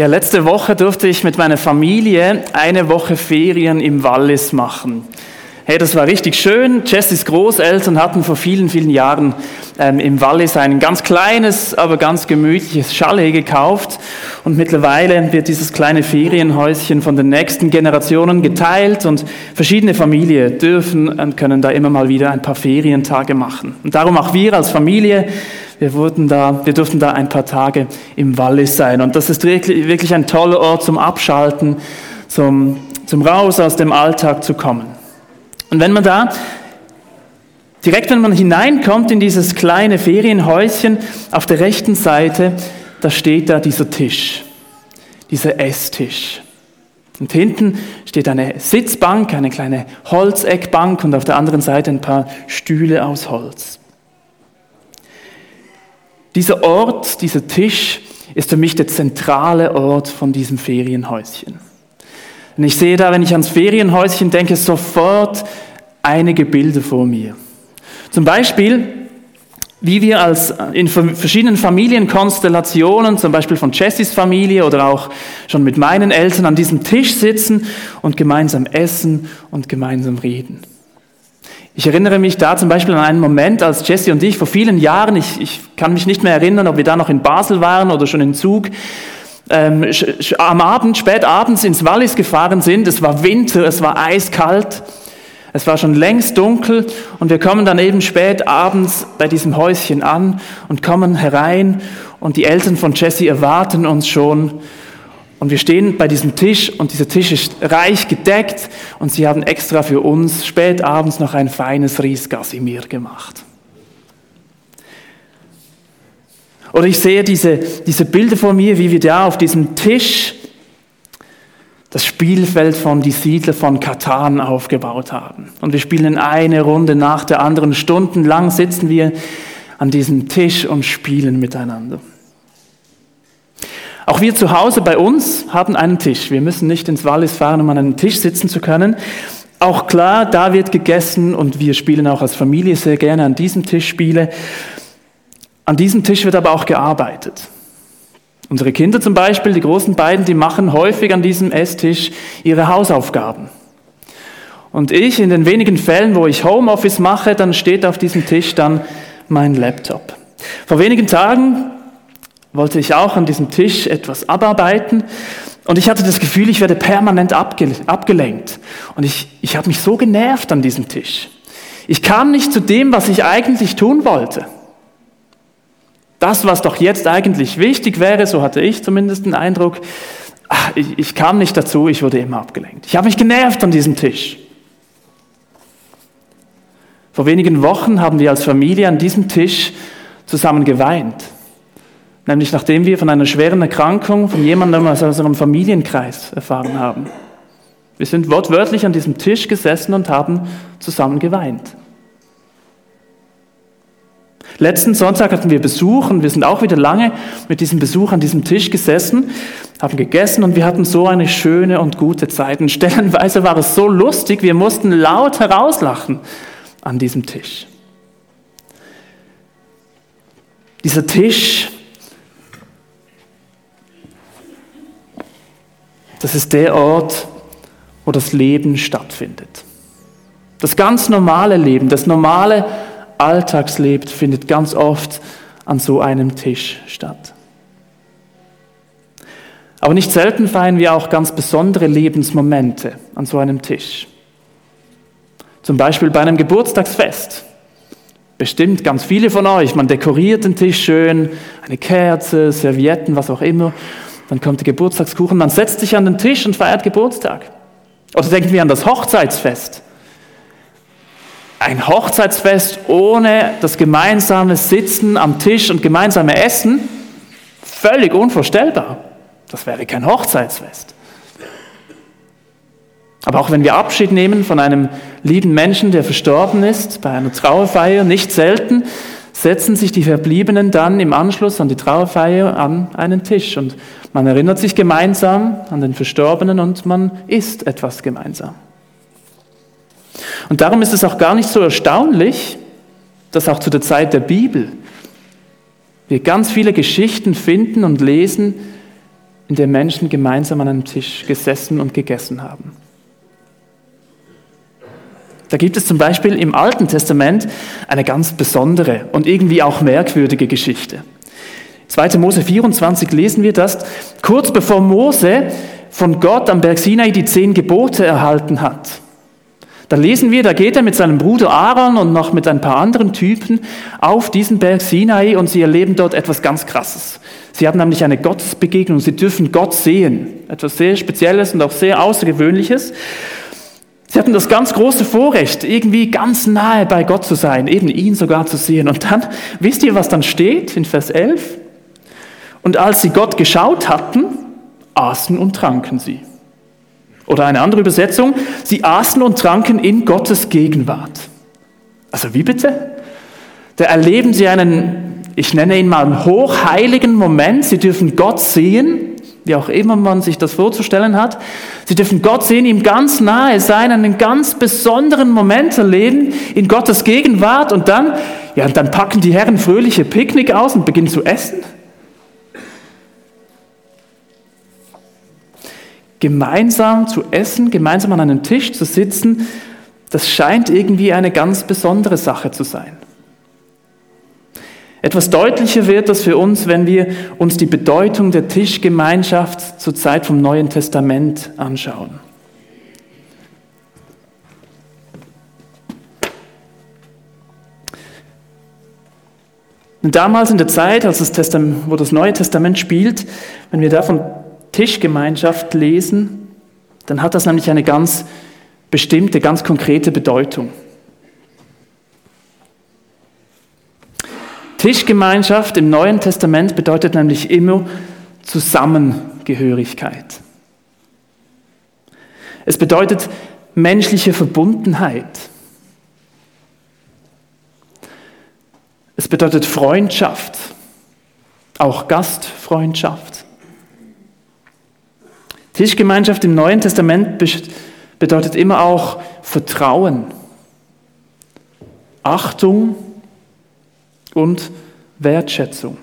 Ja, letzte Woche durfte ich mit meiner Familie eine Woche Ferien im Wallis machen. Hey, das war richtig schön. Jessys Großeltern hatten vor vielen, vielen Jahren ähm, im Wallis ein ganz kleines, aber ganz gemütliches Chalet gekauft. Und mittlerweile wird dieses kleine Ferienhäuschen von den nächsten Generationen geteilt und verschiedene Familien dürfen und können da immer mal wieder ein paar Ferientage machen. Und darum auch wir als Familie, wir, wurden da, wir durften da ein paar Tage im Wallis sein. Und das ist wirklich, ein toller Ort zum Abschalten, zum, zum Raus aus dem Alltag zu kommen. Und wenn man da, direkt wenn man hineinkommt in dieses kleine Ferienhäuschen, auf der rechten Seite, da steht da dieser Tisch, dieser Esstisch. Und hinten steht eine Sitzbank, eine kleine Holzeckbank und auf der anderen Seite ein paar Stühle aus Holz. Dieser Ort, dieser Tisch ist für mich der zentrale Ort von diesem Ferienhäuschen. Und ich sehe da, wenn ich ans Ferienhäuschen denke, sofort einige Bilder vor mir. Zum Beispiel, wie wir als in verschiedenen Familienkonstellationen, zum Beispiel von Jessys Familie oder auch schon mit meinen Eltern an diesem Tisch sitzen und gemeinsam essen und gemeinsam reden. Ich erinnere mich da zum Beispiel an einen Moment, als Jesse und ich vor vielen Jahren, ich, ich kann mich nicht mehr erinnern, ob wir da noch in Basel waren oder schon in Zug, ähm, am Abend, spät abends ins Wallis gefahren sind. Es war Winter, es war eiskalt. Es war schon längst dunkel und wir kommen dann eben spät abends bei diesem Häuschen an und kommen herein und die Eltern von Jesse erwarten uns schon. Und wir stehen bei diesem Tisch und dieser Tisch ist reich gedeckt und sie haben extra für uns spät abends noch ein feines Riesgassimir gemacht. Oder ich sehe diese, diese Bilder vor mir, wie wir da auf diesem Tisch das Spielfeld von Die Siedler von Katan aufgebaut haben. Und wir spielen eine Runde nach der anderen. Stundenlang sitzen wir an diesem Tisch und spielen miteinander. Auch wir zu Hause bei uns haben einen Tisch. Wir müssen nicht ins Wallis fahren, um an einem Tisch sitzen zu können. Auch klar, da wird gegessen und wir spielen auch als Familie sehr gerne an diesem Tisch Spiele. An diesem Tisch wird aber auch gearbeitet. Unsere Kinder zum Beispiel, die großen beiden, die machen häufig an diesem Esstisch ihre Hausaufgaben. Und ich, in den wenigen Fällen, wo ich Homeoffice mache, dann steht auf diesem Tisch dann mein Laptop. Vor wenigen Tagen wollte ich auch an diesem Tisch etwas abarbeiten und ich hatte das Gefühl, ich werde permanent abgelenkt. Und ich, ich habe mich so genervt an diesem Tisch. Ich kam nicht zu dem, was ich eigentlich tun wollte. Das, was doch jetzt eigentlich wichtig wäre, so hatte ich zumindest den Eindruck, ach, ich, ich kam nicht dazu, ich wurde immer abgelenkt. Ich habe mich genervt an diesem Tisch. Vor wenigen Wochen haben wir als Familie an diesem Tisch zusammen geweint. Nämlich nachdem wir von einer schweren Erkrankung von jemandem aus unserem Familienkreis erfahren haben. Wir sind wortwörtlich an diesem Tisch gesessen und haben zusammen geweint. Letzten Sonntag hatten wir Besuch und wir sind auch wieder lange mit diesem Besuch an diesem Tisch gesessen, haben gegessen und wir hatten so eine schöne und gute Zeit. Und stellenweise war es so lustig, wir mussten laut herauslachen an diesem Tisch. Dieser Tisch, das ist der Ort, wo das Leben stattfindet. Das ganz normale Leben, das normale Alltagsleben findet ganz oft an so einem Tisch statt. Aber nicht selten feiern wir auch ganz besondere Lebensmomente an so einem Tisch. Zum Beispiel bei einem Geburtstagsfest. Bestimmt ganz viele von euch. Man dekoriert den Tisch schön, eine Kerze, Servietten, was auch immer. Dann kommt der Geburtstagskuchen, man setzt sich an den Tisch und feiert Geburtstag. Oder denken wir an das Hochzeitsfest ein Hochzeitsfest ohne das gemeinsame Sitzen am Tisch und gemeinsame Essen, völlig unvorstellbar. Das wäre kein Hochzeitsfest. Aber auch wenn wir Abschied nehmen von einem lieben Menschen, der verstorben ist, bei einer Trauerfeier, nicht selten setzen sich die Verbliebenen dann im Anschluss an die Trauerfeier an einen Tisch und man erinnert sich gemeinsam an den Verstorbenen und man isst etwas gemeinsam. Und darum ist es auch gar nicht so erstaunlich, dass auch zu der Zeit der Bibel wir ganz viele Geschichten finden und lesen, in der Menschen gemeinsam an einem Tisch gesessen und gegessen haben. Da gibt es zum Beispiel im Alten Testament eine ganz besondere und irgendwie auch merkwürdige Geschichte. 2. Mose 24 lesen wir das, kurz bevor Mose von Gott am Berg Sinai die zehn Gebote erhalten hat. Da lesen wir, da geht er mit seinem Bruder Aaron und noch mit ein paar anderen Typen auf diesen Berg Sinai und sie erleben dort etwas ganz Krasses. Sie haben nämlich eine Gottesbegegnung, sie dürfen Gott sehen. Etwas sehr Spezielles und auch sehr Außergewöhnliches. Sie hatten das ganz große Vorrecht, irgendwie ganz nahe bei Gott zu sein, eben ihn sogar zu sehen. Und dann, wisst ihr, was dann steht in Vers 11? Und als sie Gott geschaut hatten, aßen und tranken sie. Oder eine andere Übersetzung, sie aßen und tranken in Gottes Gegenwart. Also wie bitte? Da erleben sie einen, ich nenne ihn mal einen hochheiligen Moment. Sie dürfen Gott sehen wie auch immer man sich das vorzustellen hat. Sie dürfen Gott sehen, ihm ganz nahe sein, einen ganz besonderen Moment erleben in Gottes Gegenwart und dann, ja, dann packen die Herren fröhliche Picknick aus und beginnen zu essen. Gemeinsam zu essen, gemeinsam an einem Tisch zu sitzen, das scheint irgendwie eine ganz besondere Sache zu sein. Etwas deutlicher wird das für uns, wenn wir uns die Bedeutung der Tischgemeinschaft zur Zeit vom Neuen Testament anschauen. damals in der Zeit, als das Testament, wo das Neue Testament spielt, wenn wir da von Tischgemeinschaft lesen, dann hat das nämlich eine ganz bestimmte, ganz konkrete Bedeutung. Tischgemeinschaft im Neuen Testament bedeutet nämlich immer Zusammengehörigkeit. Es bedeutet menschliche Verbundenheit. Es bedeutet Freundschaft, auch Gastfreundschaft. Tischgemeinschaft im Neuen Testament bedeutet immer auch Vertrauen, Achtung, und Wertschätzung.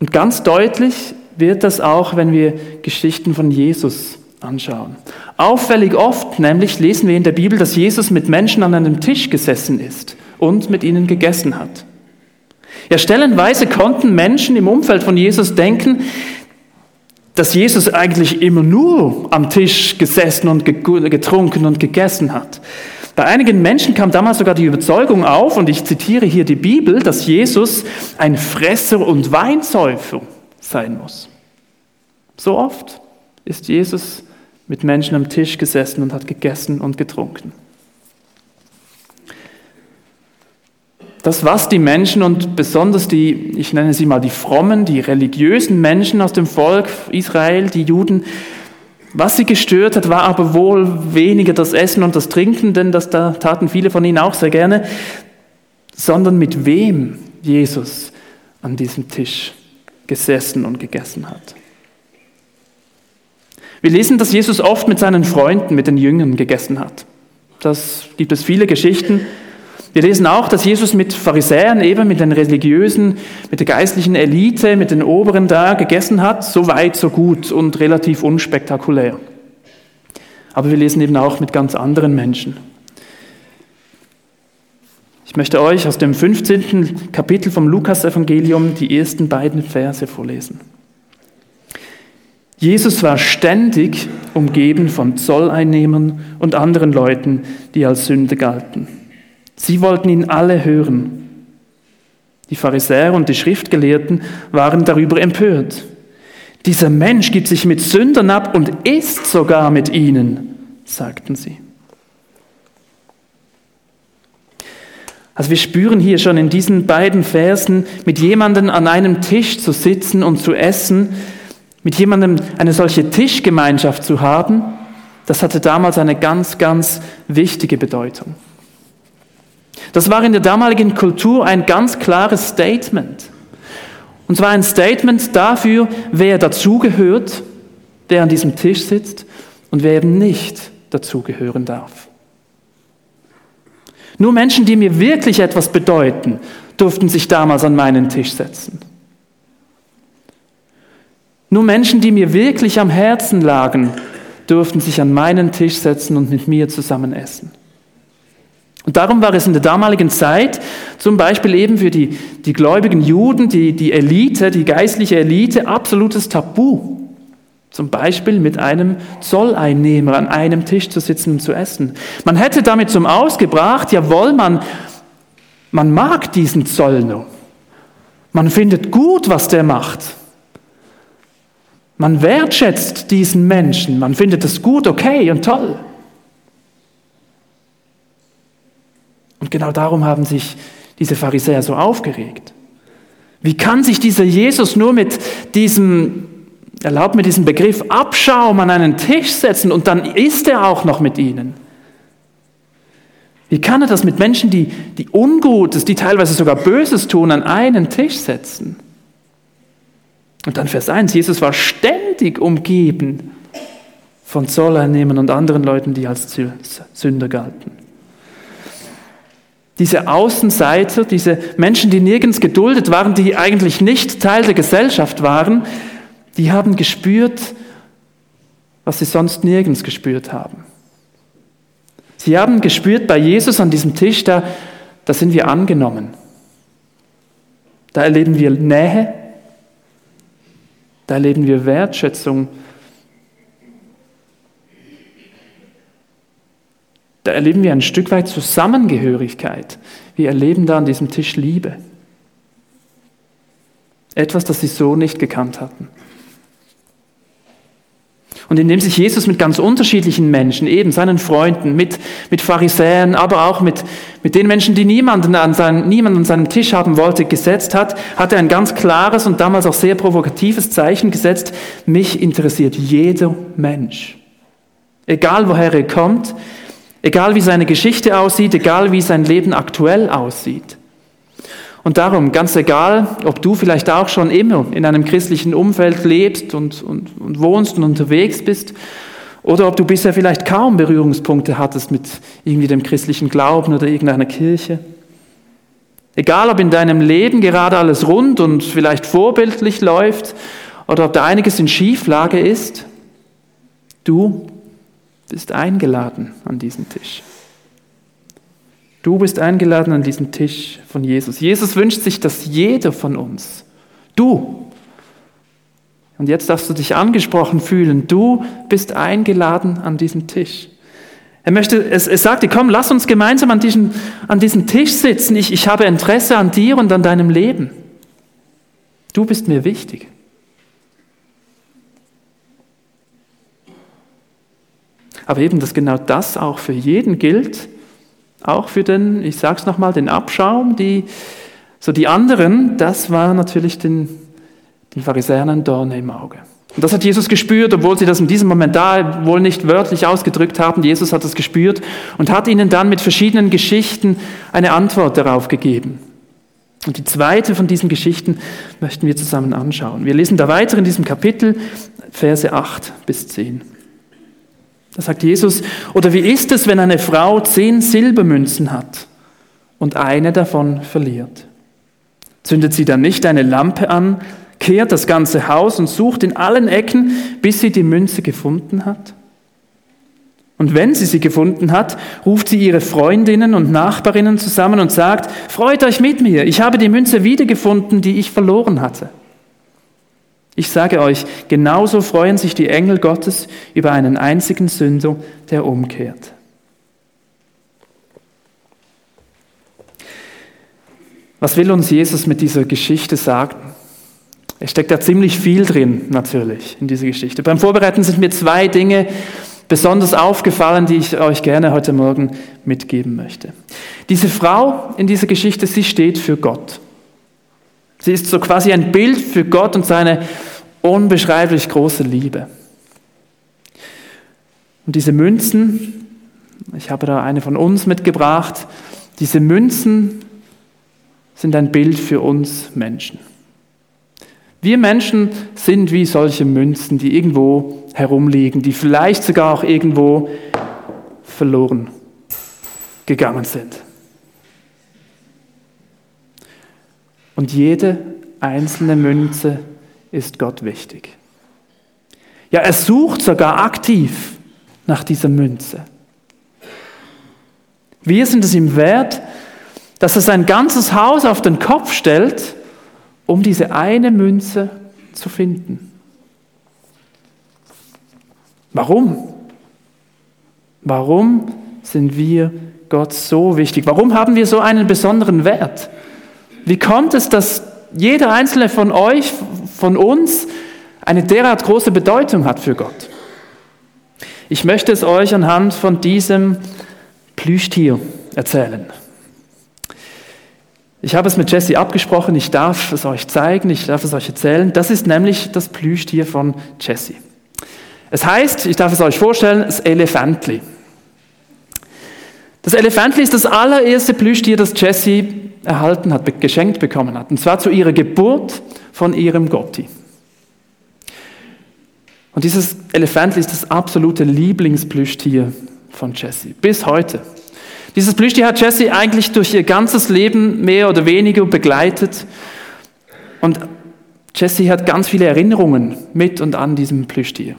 Und ganz deutlich wird das auch, wenn wir Geschichten von Jesus anschauen. Auffällig oft nämlich lesen wir in der Bibel, dass Jesus mit Menschen an einem Tisch gesessen ist und mit ihnen gegessen hat. Ja, stellenweise konnten Menschen im Umfeld von Jesus denken, dass Jesus eigentlich immer nur am Tisch gesessen und getrunken und gegessen hat. Bei einigen Menschen kam damals sogar die Überzeugung auf, und ich zitiere hier die Bibel, dass Jesus ein Fresser und Weinsäufer sein muss. So oft ist Jesus mit Menschen am Tisch gesessen und hat gegessen und getrunken. Das, was die Menschen und besonders die, ich nenne sie mal die frommen, die religiösen Menschen aus dem Volk Israel, die Juden, was sie gestört hat, war aber wohl weniger das Essen und das Trinken, denn das da taten viele von ihnen auch sehr gerne, sondern mit wem Jesus an diesem Tisch gesessen und gegessen hat. Wir lesen, dass Jesus oft mit seinen Freunden, mit den Jüngern gegessen hat. Das gibt es viele Geschichten. Wir lesen auch, dass Jesus mit Pharisäern, eben mit den religiösen, mit der geistlichen Elite, mit den Oberen da gegessen hat. So weit, so gut und relativ unspektakulär. Aber wir lesen eben auch mit ganz anderen Menschen. Ich möchte euch aus dem 15. Kapitel vom Lukas-Evangelium die ersten beiden Verse vorlesen. Jesus war ständig umgeben von Zolleinnehmern und anderen Leuten, die als Sünde galten. Sie wollten ihn alle hören. Die Pharisäer und die Schriftgelehrten waren darüber empört. Dieser Mensch gibt sich mit Sündern ab und isst sogar mit ihnen, sagten sie. Also wir spüren hier schon in diesen beiden Versen, mit jemandem an einem Tisch zu sitzen und zu essen, mit jemandem eine solche Tischgemeinschaft zu haben, das hatte damals eine ganz, ganz wichtige Bedeutung. Das war in der damaligen Kultur ein ganz klares Statement. Und zwar ein Statement dafür, wer dazugehört, wer an diesem Tisch sitzt und wer eben nicht dazugehören darf. Nur Menschen, die mir wirklich etwas bedeuten, durften sich damals an meinen Tisch setzen. Nur Menschen, die mir wirklich am Herzen lagen, durften sich an meinen Tisch setzen und mit mir zusammen essen. Und darum war es in der damaligen Zeit zum Beispiel eben für die, die gläubigen Juden, die, die Elite, die geistliche Elite, absolutes Tabu. Zum Beispiel mit einem Zolleinnehmer an einem Tisch zu sitzen und zu essen. Man hätte damit zum Ausgebracht, jawohl, man, man mag diesen Zollner. Man findet gut, was der macht. Man wertschätzt diesen Menschen. Man findet es gut, okay und toll. Und genau darum haben sich diese Pharisäer so aufgeregt. Wie kann sich dieser Jesus nur mit diesem, erlaubt mir diesen Begriff, Abschaum an einen Tisch setzen und dann isst er auch noch mit ihnen? Wie kann er das mit Menschen, die, die Ungutes, die teilweise sogar Böses tun, an einen Tisch setzen? Und dann Vers 1, Jesus war ständig umgeben von Zolleinnehmern und anderen Leuten, die als Sünder galten. Diese Außenseiter, diese Menschen, die nirgends geduldet waren, die eigentlich nicht Teil der Gesellschaft waren, die haben gespürt, was sie sonst nirgends gespürt haben. Sie haben gespürt bei Jesus an diesem Tisch, da, da sind wir angenommen. Da erleben wir Nähe, da erleben wir Wertschätzung, Da erleben wir ein Stück weit Zusammengehörigkeit. Wir erleben da an diesem Tisch Liebe. Etwas, das sie so nicht gekannt hatten. Und indem sich Jesus mit ganz unterschiedlichen Menschen, eben seinen Freunden, mit, mit Pharisäern, aber auch mit, mit den Menschen, die niemanden an, seinen, niemanden an seinem Tisch haben wollte, gesetzt hat, hat er ein ganz klares und damals auch sehr provokatives Zeichen gesetzt. Mich interessiert jeder Mensch. Egal woher er kommt, Egal wie seine Geschichte aussieht, egal wie sein Leben aktuell aussieht. Und darum, ganz egal, ob du vielleicht auch schon immer in einem christlichen Umfeld lebst und, und, und wohnst und unterwegs bist, oder ob du bisher vielleicht kaum Berührungspunkte hattest mit irgendwie dem christlichen Glauben oder irgendeiner Kirche. Egal, ob in deinem Leben gerade alles rund und vielleicht vorbildlich läuft oder ob da einiges in Schieflage ist, du bist eingeladen an diesen Tisch. Du bist eingeladen an diesen Tisch von Jesus. Jesus wünscht sich, dass jeder von uns, du, und jetzt darfst du dich angesprochen fühlen, du bist eingeladen an diesen Tisch. Er möchte, es, er sagte, komm, lass uns gemeinsam an diesem, an diesem Tisch sitzen. Ich, ich habe Interesse an dir und an deinem Leben. Du bist mir wichtig. Aber eben, dass genau das auch für jeden gilt, auch für den, ich sage es nochmal, den Abschaum, die, so die anderen, das war natürlich den, den Pharisäern ein Dorn im Auge. Und das hat Jesus gespürt, obwohl sie das in diesem Moment da wohl nicht wörtlich ausgedrückt haben. Jesus hat das gespürt und hat ihnen dann mit verschiedenen Geschichten eine Antwort darauf gegeben. Und die zweite von diesen Geschichten möchten wir zusammen anschauen. Wir lesen da weiter in diesem Kapitel, Verse 8 bis 10. Da sagt Jesus, oder wie ist es, wenn eine Frau zehn Silbermünzen hat und eine davon verliert? Zündet sie dann nicht eine Lampe an, kehrt das ganze Haus und sucht in allen Ecken, bis sie die Münze gefunden hat? Und wenn sie sie gefunden hat, ruft sie ihre Freundinnen und Nachbarinnen zusammen und sagt, freut euch mit mir, ich habe die Münze wiedergefunden, die ich verloren hatte. Ich sage euch, genauso freuen sich die Engel Gottes über einen einzigen Sünder, der umkehrt. Was will uns Jesus mit dieser Geschichte sagen? Es steckt da ziemlich viel drin, natürlich, in dieser Geschichte. Beim Vorbereiten sind mir zwei Dinge besonders aufgefallen, die ich euch gerne heute Morgen mitgeben möchte. Diese Frau in dieser Geschichte, sie steht für Gott. Sie ist so quasi ein Bild für Gott und seine unbeschreiblich große Liebe. Und diese Münzen, ich habe da eine von uns mitgebracht, diese Münzen sind ein Bild für uns Menschen. Wir Menschen sind wie solche Münzen, die irgendwo herumliegen, die vielleicht sogar auch irgendwo verloren gegangen sind. Und jede einzelne Münze ist Gott wichtig. Ja, er sucht sogar aktiv nach dieser Münze. Wir sind es ihm wert, dass er sein ganzes Haus auf den Kopf stellt, um diese eine Münze zu finden. Warum? Warum sind wir Gott so wichtig? Warum haben wir so einen besonderen Wert? Wie kommt es, dass jeder einzelne von euch, von uns, eine derart große Bedeutung hat für Gott? Ich möchte es euch anhand von diesem Plüschtier erzählen. Ich habe es mit Jesse abgesprochen, ich darf es euch zeigen, ich darf es euch erzählen. Das ist nämlich das Plüschtier von Jesse. Es heißt, ich darf es euch vorstellen, das Elefantli. Das Elefantli ist das allererste Plüschtier, das Jesse erhalten hat, geschenkt bekommen hat. Und zwar zu ihrer Geburt von ihrem Gotti. Und dieses Elefantli ist das absolute Lieblingsplüschtier von Jesse. Bis heute. Dieses Plüschtier hat Jesse eigentlich durch ihr ganzes Leben mehr oder weniger begleitet. Und Jesse hat ganz viele Erinnerungen mit und an diesem Plüschtier.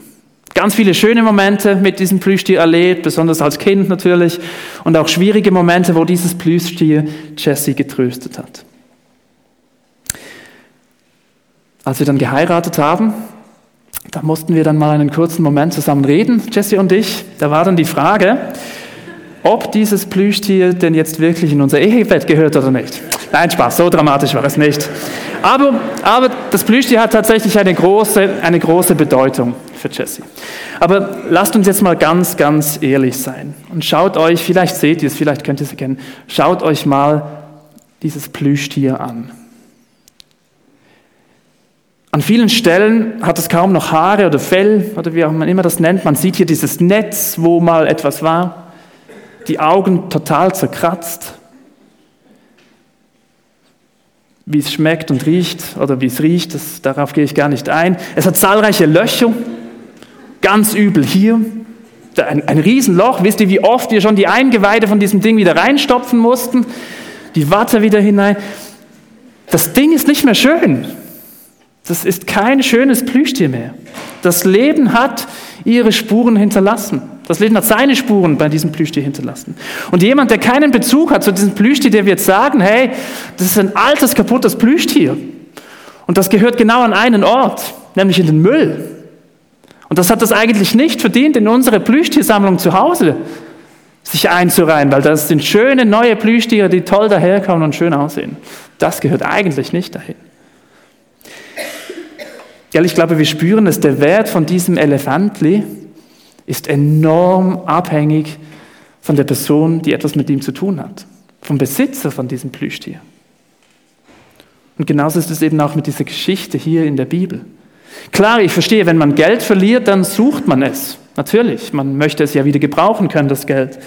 Ganz viele schöne Momente mit diesem Plüschtier erlebt, besonders als Kind natürlich. Und auch schwierige Momente, wo dieses Plüschtier Jesse getröstet hat. Als wir dann geheiratet haben, da mussten wir dann mal einen kurzen Moment zusammen reden, Jesse und ich. Da war dann die Frage, ob dieses Plüschtier denn jetzt wirklich in unser Ehebett gehört oder nicht. Nein, Spaß, so dramatisch war es nicht. Aber, aber das Plüschtier hat tatsächlich eine große, eine große Bedeutung für Jesse. Aber lasst uns jetzt mal ganz, ganz ehrlich sein und schaut euch, vielleicht seht ihr es, vielleicht könnt ihr es erkennen, schaut euch mal dieses Plüschtier an. An vielen Stellen hat es kaum noch Haare oder Fell oder wie auch man immer das nennt. Man sieht hier dieses Netz, wo mal etwas war die Augen total zerkratzt. Wie es schmeckt und riecht oder wie es riecht, das, darauf gehe ich gar nicht ein. Es hat zahlreiche Löcher, ganz übel hier. Ein, ein Riesenloch. Wisst ihr, wie oft wir schon die Eingeweide von diesem Ding wieder reinstopfen mussten? Die Watte wieder hinein. Das Ding ist nicht mehr schön. Das ist kein schönes Plüschtier mehr. Das Leben hat ihre Spuren hinterlassen. Das Leben hat seine Spuren bei diesem Plüschtier hinterlassen. Und jemand, der keinen Bezug hat zu diesem Plüschtier, der wird sagen, hey, das ist ein altes, kaputtes Plüschtier. Und das gehört genau an einen Ort, nämlich in den Müll. Und das hat das eigentlich nicht verdient, in unsere Plüschtiersammlung zu Hause sich einzureihen, weil das sind schöne neue Plüschtiere, die toll daherkommen und schön aussehen. Das gehört eigentlich nicht dahin. Ja, ich glaube, wir spüren es, der Wert von diesem Elefantli, ist enorm abhängig von der Person, die etwas mit ihm zu tun hat, vom Besitzer von diesem Plüschtier. Und genauso ist es eben auch mit dieser Geschichte hier in der Bibel. Klar, ich verstehe, wenn man Geld verliert, dann sucht man es. Natürlich, man möchte es ja wieder gebrauchen können, das Geld.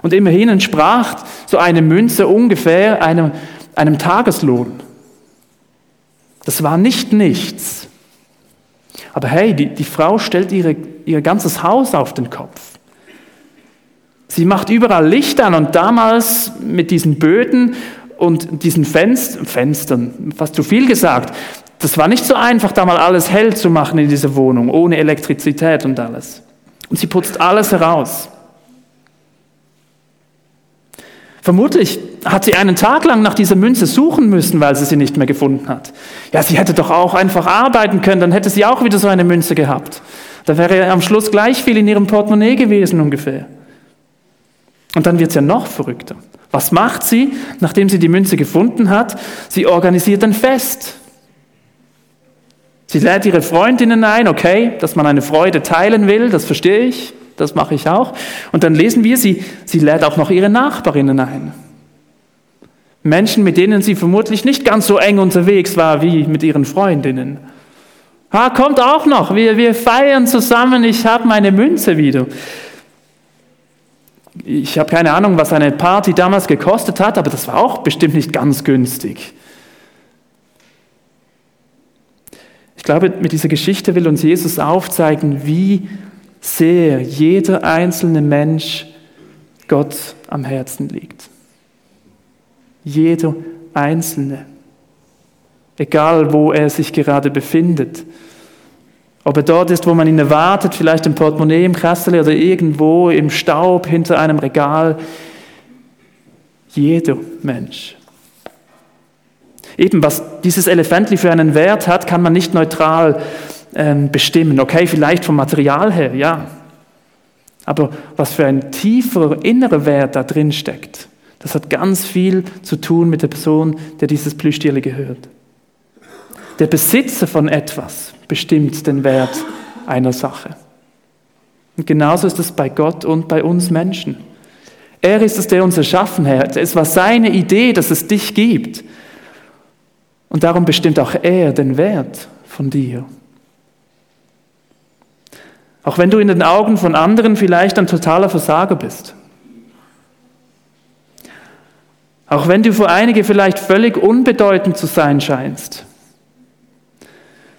Und immerhin entsprach so eine Münze ungefähr einem, einem Tageslohn. Das war nicht nichts. Aber hey, die, die Frau stellt ihre, ihr ganzes Haus auf den Kopf. Sie macht überall Licht an und damals mit diesen Böden und diesen Fenst Fenstern, fast zu viel gesagt, das war nicht so einfach, da mal alles hell zu machen in dieser Wohnung, ohne Elektrizität und alles. Und sie putzt alles heraus. Vermutlich hat sie einen Tag lang nach dieser Münze suchen müssen, weil sie sie nicht mehr gefunden hat. Ja, sie hätte doch auch einfach arbeiten können, dann hätte sie auch wieder so eine Münze gehabt. Da wäre am Schluss gleich viel in ihrem Portemonnaie gewesen ungefähr. Und dann wird es ja noch verrückter. Was macht sie, nachdem sie die Münze gefunden hat? Sie organisiert ein Fest. Sie lädt ihre Freundinnen ein, okay, dass man eine Freude teilen will, das verstehe ich das mache ich auch. Und dann lesen wir, sie, sie lädt auch noch ihre Nachbarinnen ein. Menschen, mit denen sie vermutlich nicht ganz so eng unterwegs war wie mit ihren Freundinnen. Ah, kommt auch noch, wir, wir feiern zusammen, ich habe meine Münze wieder. Ich habe keine Ahnung, was eine Party damals gekostet hat, aber das war auch bestimmt nicht ganz günstig. Ich glaube, mit dieser Geschichte will uns Jesus aufzeigen, wie sehr jeder einzelne Mensch Gott am Herzen liegt. Jeder einzelne. Egal, wo er sich gerade befindet. Ob er dort ist, wo man ihn erwartet, vielleicht im Portemonnaie, im Kessel oder irgendwo im Staub hinter einem Regal. Jeder Mensch. Eben, was dieses Elefantli für einen Wert hat, kann man nicht neutral ähm, bestimmen. Okay, vielleicht vom Material her, ja. Aber was für ein tiefer innerer Wert da drin steckt, das hat ganz viel zu tun mit der Person, der dieses Plüschtier gehört. Der Besitzer von etwas bestimmt den Wert einer Sache. Und genauso ist es bei Gott und bei uns Menschen. Er ist es, der uns erschaffen hat. Es war seine Idee, dass es dich gibt. Und darum bestimmt auch er den Wert von dir. Auch wenn du in den Augen von anderen vielleicht ein totaler Versager bist. Auch wenn du für einige vielleicht völlig unbedeutend zu sein scheinst.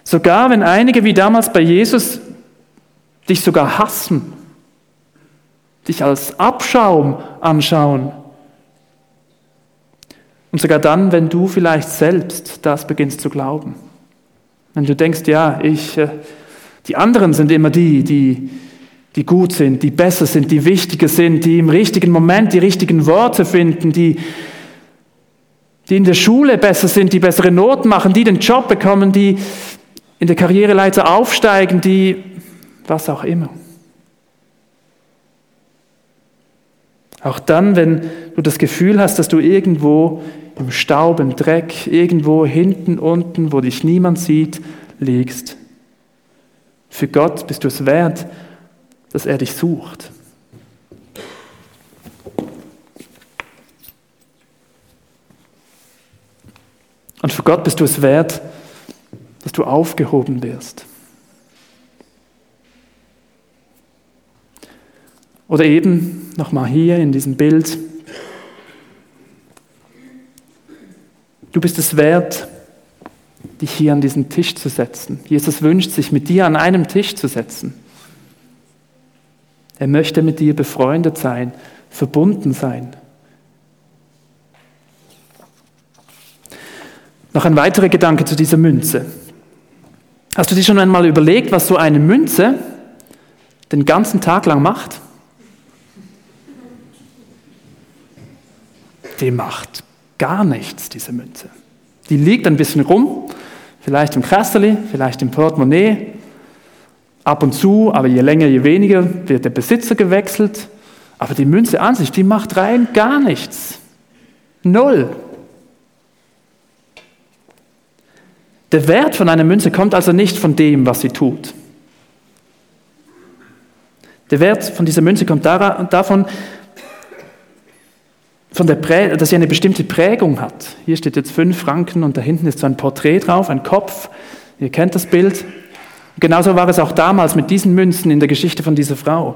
Sogar wenn einige wie damals bei Jesus dich sogar hassen, dich als Abschaum anschauen. Und sogar dann, wenn du vielleicht selbst das beginnst zu glauben. Wenn du denkst, ja, ich, äh, die anderen sind immer die, die, die gut sind, die besser sind, die wichtiger sind, die im richtigen Moment die richtigen Worte finden, die die in der Schule besser sind, die bessere Noten machen, die den Job bekommen, die in der Karriereleiter aufsteigen, die was auch immer. Auch dann, wenn du das Gefühl hast, dass du irgendwo im Staub, im Dreck, irgendwo hinten, unten, wo dich niemand sieht, liegst. Für Gott bist du es wert, dass er dich sucht. Und für Gott bist du es wert, dass du aufgehoben wirst. Oder eben nochmal hier in diesem Bild. Du bist es wert, dich hier an diesen Tisch zu setzen. Jesus wünscht sich, mit dir an einem Tisch zu setzen. Er möchte mit dir befreundet sein, verbunden sein. Noch ein weiterer Gedanke zu dieser Münze. Hast du dir schon einmal überlegt, was so eine Münze den ganzen Tag lang macht? Die macht gar nichts, diese Münze. Die liegt ein bisschen rum, vielleicht im Kasseli, vielleicht im Portemonnaie. Ab und zu, aber je länger, je weniger, wird der Besitzer gewechselt. Aber die Münze an sich, die macht rein gar nichts. Null. Der Wert von einer Münze kommt also nicht von dem, was sie tut. Der Wert von dieser Münze kommt davon, dass sie eine bestimmte Prägung hat. Hier steht jetzt fünf Franken und da hinten ist so ein Porträt drauf, ein Kopf. Ihr kennt das Bild. genauso war es auch damals mit diesen Münzen in der Geschichte von dieser Frau.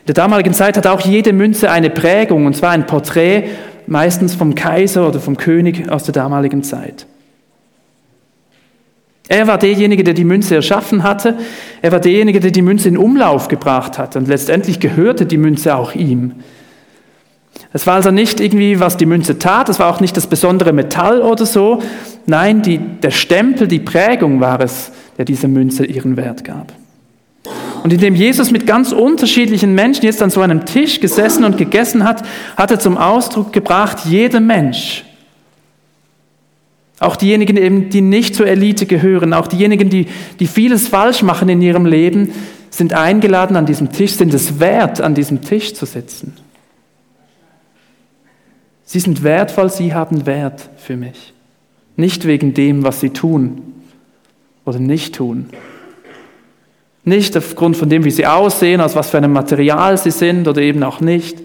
In der damaligen Zeit hat auch jede Münze eine Prägung, und zwar ein Porträt, meistens vom Kaiser oder vom König aus der damaligen Zeit. Er war derjenige, der die Münze erschaffen hatte. Er war derjenige, der die Münze in Umlauf gebracht hat. Und letztendlich gehörte die Münze auch ihm. Es war also nicht irgendwie, was die Münze tat, es war auch nicht das besondere Metall oder so. Nein, die, der Stempel, die Prägung war es, der dieser Münze ihren Wert gab. Und indem Jesus mit ganz unterschiedlichen Menschen jetzt an so einem Tisch gesessen und gegessen hat, hat er zum Ausdruck gebracht, jeder Mensch auch diejenigen, eben, die nicht zur Elite gehören, auch diejenigen, die, die vieles falsch machen in ihrem Leben, sind eingeladen an diesem Tisch, sind es wert, an diesem Tisch zu sitzen. Sie sind wertvoll, sie haben Wert für mich. Nicht wegen dem, was sie tun oder nicht tun. Nicht aufgrund von dem, wie sie aussehen, aus was für einem Material sie sind oder eben auch nicht.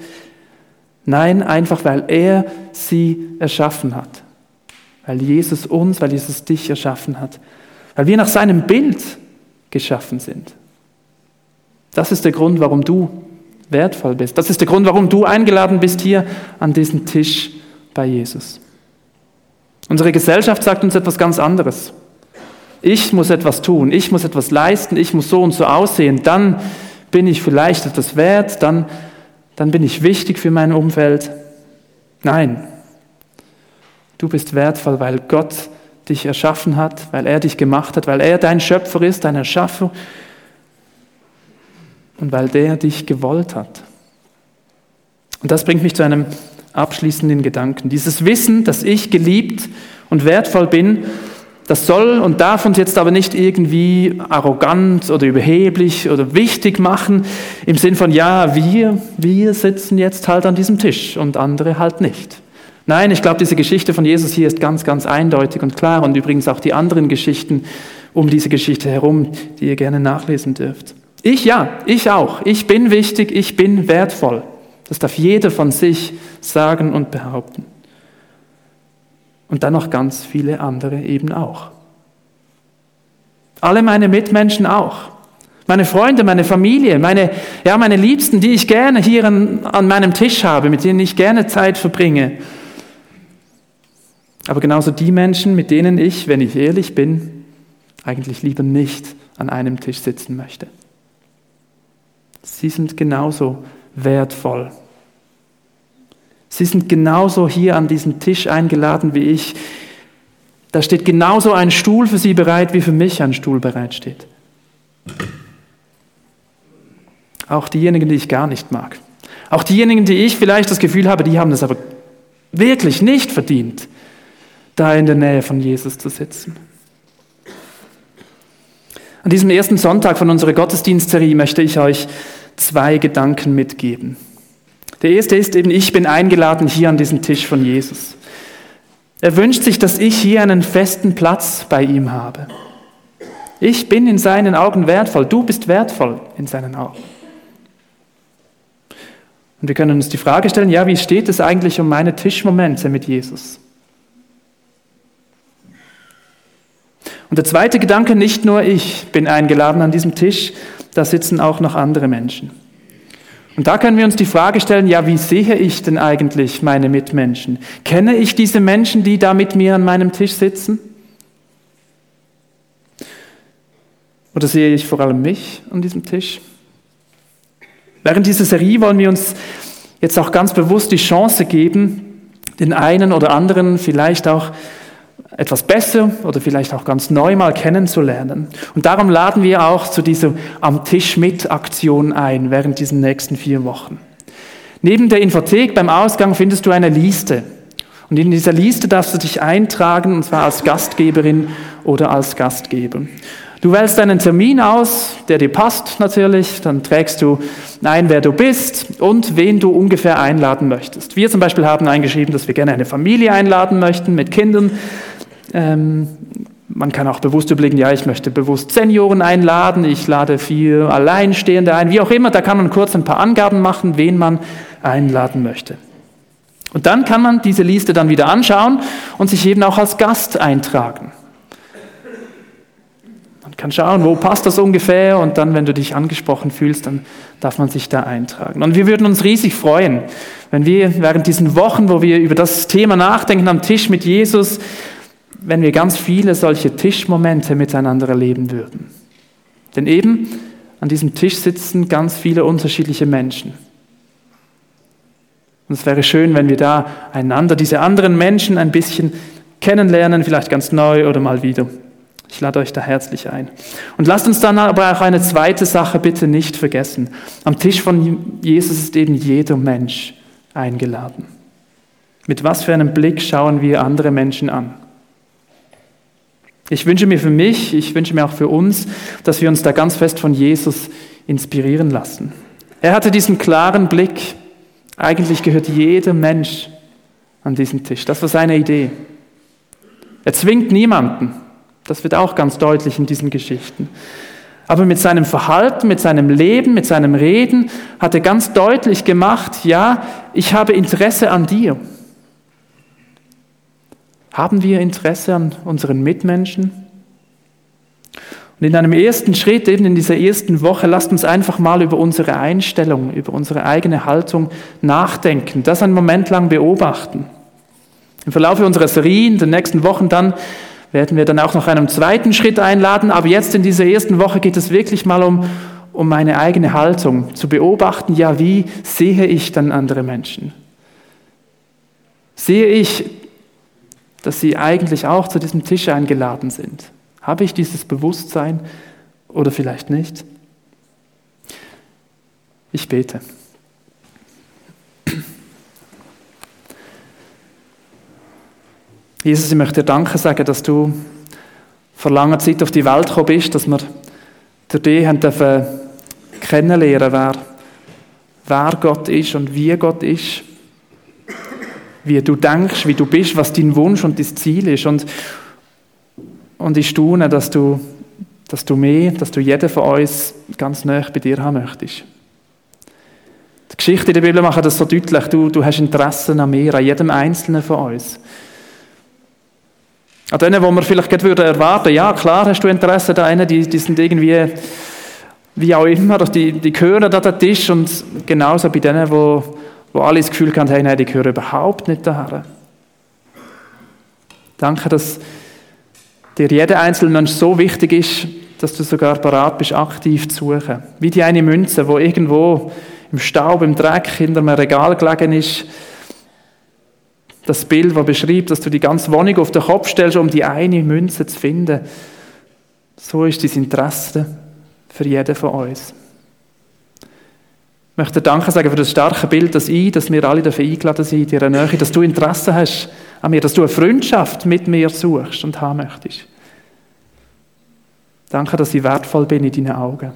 Nein, einfach weil er sie erschaffen hat weil Jesus uns, weil Jesus dich erschaffen hat, weil wir nach seinem Bild geschaffen sind. Das ist der Grund, warum du wertvoll bist. Das ist der Grund, warum du eingeladen bist hier an diesen Tisch bei Jesus. Unsere Gesellschaft sagt uns etwas ganz anderes. Ich muss etwas tun, ich muss etwas leisten, ich muss so und so aussehen, dann bin ich vielleicht etwas wert, dann, dann bin ich wichtig für mein Umfeld. Nein, Du bist wertvoll, weil Gott dich erschaffen hat, weil er dich gemacht hat, weil er dein Schöpfer ist, dein Erschaffer und weil der dich gewollt hat. Und das bringt mich zu einem abschließenden Gedanken. Dieses Wissen, dass ich geliebt und wertvoll bin, das soll und darf uns jetzt aber nicht irgendwie arrogant oder überheblich oder wichtig machen, im Sinn von, ja, wir, wir sitzen jetzt halt an diesem Tisch und andere halt nicht. Nein, ich glaube, diese Geschichte von Jesus hier ist ganz, ganz eindeutig und klar und übrigens auch die anderen Geschichten um diese Geschichte herum, die ihr gerne nachlesen dürft. Ich ja, ich auch. Ich bin wichtig, ich bin wertvoll. Das darf jeder von sich sagen und behaupten. Und dann noch ganz viele andere eben auch. Alle meine Mitmenschen auch. Meine Freunde, meine Familie, meine, ja, meine Liebsten, die ich gerne hier an, an meinem Tisch habe, mit denen ich gerne Zeit verbringe. Aber genauso die Menschen, mit denen ich, wenn ich ehrlich bin, eigentlich lieber nicht an einem Tisch sitzen möchte. Sie sind genauso wertvoll Sie sind genauso hier an diesen Tisch eingeladen wie ich. Da steht genauso ein Stuhl für Sie bereit, wie für mich ein Stuhl bereit steht. Auch diejenigen, die ich gar nicht mag. Auch diejenigen, die ich vielleicht das Gefühl habe, die haben das aber wirklich nicht verdient, da in der Nähe von Jesus zu sitzen. An diesem ersten Sonntag von unserer Gottesdienstserie möchte ich euch zwei Gedanken mitgeben. Der erste ist eben, ich bin eingeladen hier an diesen Tisch von Jesus. Er wünscht sich, dass ich hier einen festen Platz bei ihm habe. Ich bin in seinen Augen wertvoll, du bist wertvoll in seinen Augen. Und wir können uns die Frage stellen, ja, wie steht es eigentlich um meine Tischmomente mit Jesus? Und der zweite Gedanke, nicht nur ich bin eingeladen an diesem Tisch, da sitzen auch noch andere Menschen. Und da können wir uns die Frage stellen, ja, wie sehe ich denn eigentlich meine Mitmenschen? Kenne ich diese Menschen, die da mit mir an meinem Tisch sitzen? Oder sehe ich vor allem mich an diesem Tisch? Während dieser Serie wollen wir uns jetzt auch ganz bewusst die Chance geben, den einen oder anderen vielleicht auch etwas besser oder vielleicht auch ganz neu mal kennenzulernen. Und darum laden wir auch zu dieser Am Tisch mit Aktion ein während diesen nächsten vier Wochen. Neben der Infothek beim Ausgang findest du eine Liste. Und in dieser Liste darfst du dich eintragen, und zwar als Gastgeberin oder als Gastgeber. Du wählst einen Termin aus, der dir passt natürlich, dann trägst du ein, wer du bist und wen du ungefähr einladen möchtest. Wir zum Beispiel haben eingeschrieben, dass wir gerne eine Familie einladen möchten mit Kindern. Ähm, man kann auch bewusst überlegen, ja, ich möchte bewusst Senioren einladen, ich lade vier Alleinstehende ein, wie auch immer, da kann man kurz ein paar Angaben machen, wen man einladen möchte. Und dann kann man diese Liste dann wieder anschauen und sich eben auch als Gast eintragen. Kann schauen, wo passt das ungefähr und dann, wenn du dich angesprochen fühlst, dann darf man sich da eintragen. Und wir würden uns riesig freuen, wenn wir während diesen Wochen, wo wir über das Thema nachdenken am Tisch mit Jesus, wenn wir ganz viele solche Tischmomente miteinander erleben würden. Denn eben an diesem Tisch sitzen ganz viele unterschiedliche Menschen. Und es wäre schön, wenn wir da einander, diese anderen Menschen ein bisschen kennenlernen, vielleicht ganz neu oder mal wieder. Ich lade euch da herzlich ein. Und lasst uns dann aber auch eine zweite Sache bitte nicht vergessen. Am Tisch von Jesus ist eben jeder Mensch eingeladen. Mit was für einem Blick schauen wir andere Menschen an? Ich wünsche mir für mich, ich wünsche mir auch für uns, dass wir uns da ganz fest von Jesus inspirieren lassen. Er hatte diesen klaren Blick. Eigentlich gehört jeder Mensch an diesen Tisch. Das war seine Idee. Er zwingt niemanden. Das wird auch ganz deutlich in diesen Geschichten. Aber mit seinem Verhalten, mit seinem Leben, mit seinem Reden hat er ganz deutlich gemacht, ja, ich habe Interesse an dir. Haben wir Interesse an unseren Mitmenschen? Und in einem ersten Schritt, eben in dieser ersten Woche, lasst uns einfach mal über unsere Einstellung, über unsere eigene Haltung nachdenken, das einen Moment lang beobachten. Im Verlauf unserer Serie, in den nächsten Wochen dann, werden wir dann auch noch einen zweiten Schritt einladen. Aber jetzt in dieser ersten Woche geht es wirklich mal um, um meine eigene Haltung, zu beobachten, ja, wie sehe ich dann andere Menschen? Sehe ich dass sie eigentlich auch zu diesem Tisch eingeladen sind? Habe ich dieses Bewusstsein oder vielleicht nicht? Ich bete. Jesus, ich möchte dir Danke sagen, dass du vor langer Zeit auf die Welt gekommen bist, dass wir durch dich haben dürfen kennenlernen, wer, wer Gott ist und wie Gott ist, wie du denkst, wie du bist, was dein Wunsch und dein Ziel ist. Und, und ich staune, dass du, dass du mehr, dass du jeden von uns ganz nah bei dir haben möchtest. Die Geschichte in der Bibel macht das so deutlich. Du, du hast Interessen an mir, an jedem Einzelnen von uns. An denen, wo man vielleicht gerade würde erwarten, ja klar hast du Interesse an denen, die, die sind irgendwie, wie auch immer, die, die gehören an den Tisch und genauso bei denen, wo, wo alle das Gefühl haben, hey, nein, die gehören überhaupt nicht daher. Danke, dass dir jeder einzelne Mensch so wichtig ist, dass du sogar bereit bist, aktiv zu suchen. Wie die eine Münze, wo irgendwo im Staub, im Dreck hinter einem Regal gelegen ist, das Bild, das beschreibt, dass du die ganze Wohnung auf den Kopf stellst, um die eine Münze zu finden. So ist dein Interesse für jeden von uns. Ich möchte Danke sagen für das starke Bild, dass ich, dass wir alle dafür eingeladen sind, in deiner Nähe, dass du Interesse hast an mir, dass du eine Freundschaft mit mir suchst und haben möchtest. Danke, dass ich wertvoll bin in deinen Augen.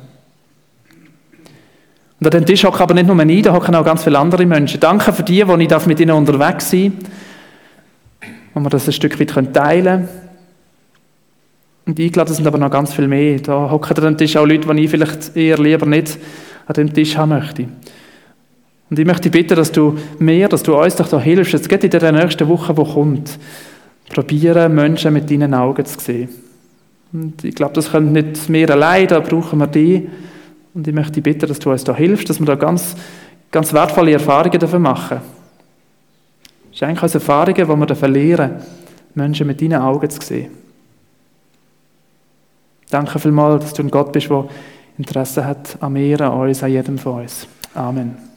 Und an dem Tisch hocken aber nicht nur ich, da hocken auch ganz viele andere Menschen. Danke für die, die ich mit ihnen unterwegs sein darf, wo wir das ein Stück weit teilen können. Und eingeladen sind aber noch ganz viel mehr. Da hocken an dem Tisch auch Leute, die ich vielleicht eher lieber nicht an dem Tisch haben möchte. Und ich möchte bitten, dass du mehr, dass du uns doch da hilfst, jetzt geht in der nächsten Woche, die kommt, probieren, Menschen mit deinen Augen zu sehen. Und ich glaube, das können nicht mehr allein, da brauchen wir die. Und ich möchte dich bitten, dass du uns da hilfst, dass wir da ganz, ganz wertvolle Erfahrungen dafür machen. Schenk uns Erfahrungen, die wir dafür lernen, Menschen mit deinen Augen zu sehen. Danke vielmals, dass du ein Gott bist, der Interesse hat an mir, an uns, an jedem von uns. Amen.